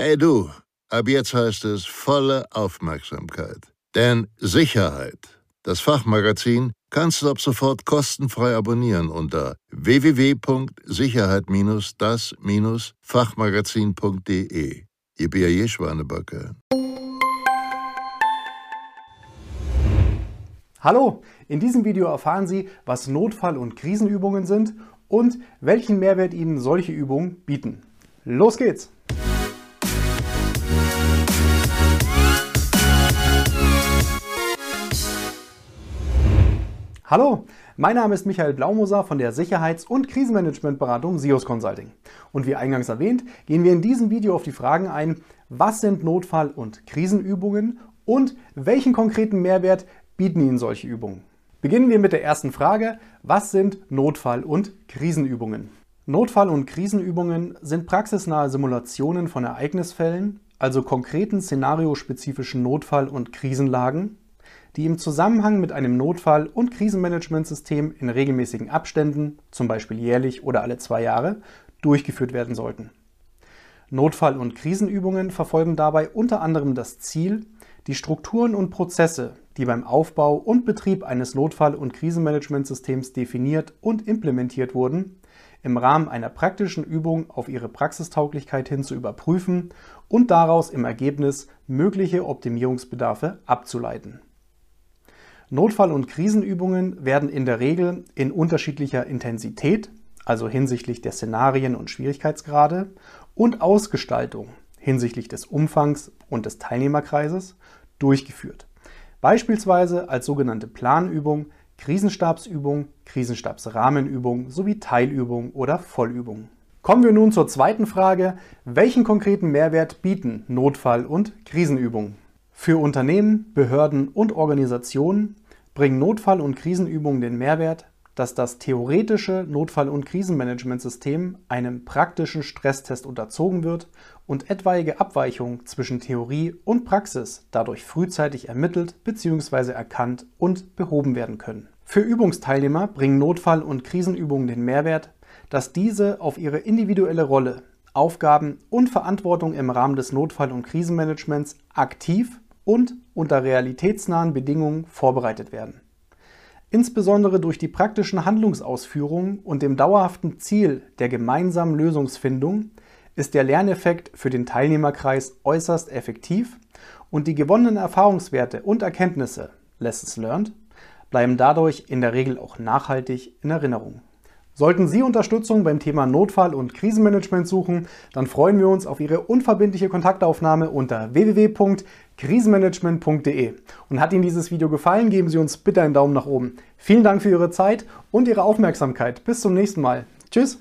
Hey du, ab jetzt heißt es volle Aufmerksamkeit. Denn Sicherheit, das Fachmagazin, kannst du ab sofort kostenfrei abonnieren unter www.sicherheit-das-fachmagazin.de. Ihr B.A.J. Schwanebacke. Hallo, in diesem Video erfahren Sie, was Notfall- und Krisenübungen sind und welchen Mehrwert Ihnen solche Übungen bieten. Los geht's! Hallo, mein Name ist Michael Blaumoser von der Sicherheits- und Krisenmanagementberatung SIOS Consulting. Und wie eingangs erwähnt, gehen wir in diesem Video auf die Fragen ein, was sind Notfall- und Krisenübungen und welchen konkreten Mehrwert bieten Ihnen solche Übungen. Beginnen wir mit der ersten Frage, was sind Notfall- und Krisenübungen? Notfall- und Krisenübungen sind praxisnahe Simulationen von Ereignisfällen, also konkreten szenariospezifischen Notfall- und Krisenlagen, die im Zusammenhang mit einem Notfall- und Krisenmanagementsystem in regelmäßigen Abständen, zum Beispiel jährlich oder alle zwei Jahre, durchgeführt werden sollten. Notfall- und Krisenübungen verfolgen dabei unter anderem das Ziel, die Strukturen und Prozesse, die beim Aufbau und Betrieb eines Notfall- und Krisenmanagementsystems definiert und implementiert wurden, im Rahmen einer praktischen Übung auf ihre Praxistauglichkeit hin zu überprüfen und daraus im Ergebnis mögliche Optimierungsbedarfe abzuleiten. Notfall- und Krisenübungen werden in der Regel in unterschiedlicher Intensität, also hinsichtlich der Szenarien und Schwierigkeitsgrade, und Ausgestaltung hinsichtlich des Umfangs und des Teilnehmerkreises durchgeführt. Beispielsweise als sogenannte Planübung, Krisenstabsübung, Krisenstabsrahmenübung sowie Teilübung oder Vollübung. Kommen wir nun zur zweiten Frage, welchen konkreten Mehrwert bieten Notfall- und Krisenübungen? Für Unternehmen, Behörden und Organisationen bringen Notfall- und Krisenübungen den Mehrwert, dass das theoretische Notfall- und Krisenmanagementsystem einem praktischen Stresstest unterzogen wird und etwaige Abweichungen zwischen Theorie und Praxis dadurch frühzeitig ermittelt bzw. erkannt und behoben werden können. Für Übungsteilnehmer bringen Notfall- und Krisenübungen den Mehrwert, dass diese auf ihre individuelle Rolle, Aufgaben und Verantwortung im Rahmen des Notfall- und Krisenmanagements aktiv und unter realitätsnahen Bedingungen vorbereitet werden. Insbesondere durch die praktischen Handlungsausführungen und dem dauerhaften Ziel der gemeinsamen Lösungsfindung ist der Lerneffekt für den Teilnehmerkreis äußerst effektiv und die gewonnenen Erfahrungswerte und Erkenntnisse, Lessons learned, bleiben dadurch in der Regel auch nachhaltig in Erinnerung. Sollten Sie Unterstützung beim Thema Notfall- und Krisenmanagement suchen, dann freuen wir uns auf Ihre unverbindliche Kontaktaufnahme unter www.krisenmanagement.de. Und hat Ihnen dieses Video gefallen, geben Sie uns bitte einen Daumen nach oben. Vielen Dank für Ihre Zeit und Ihre Aufmerksamkeit. Bis zum nächsten Mal. Tschüss!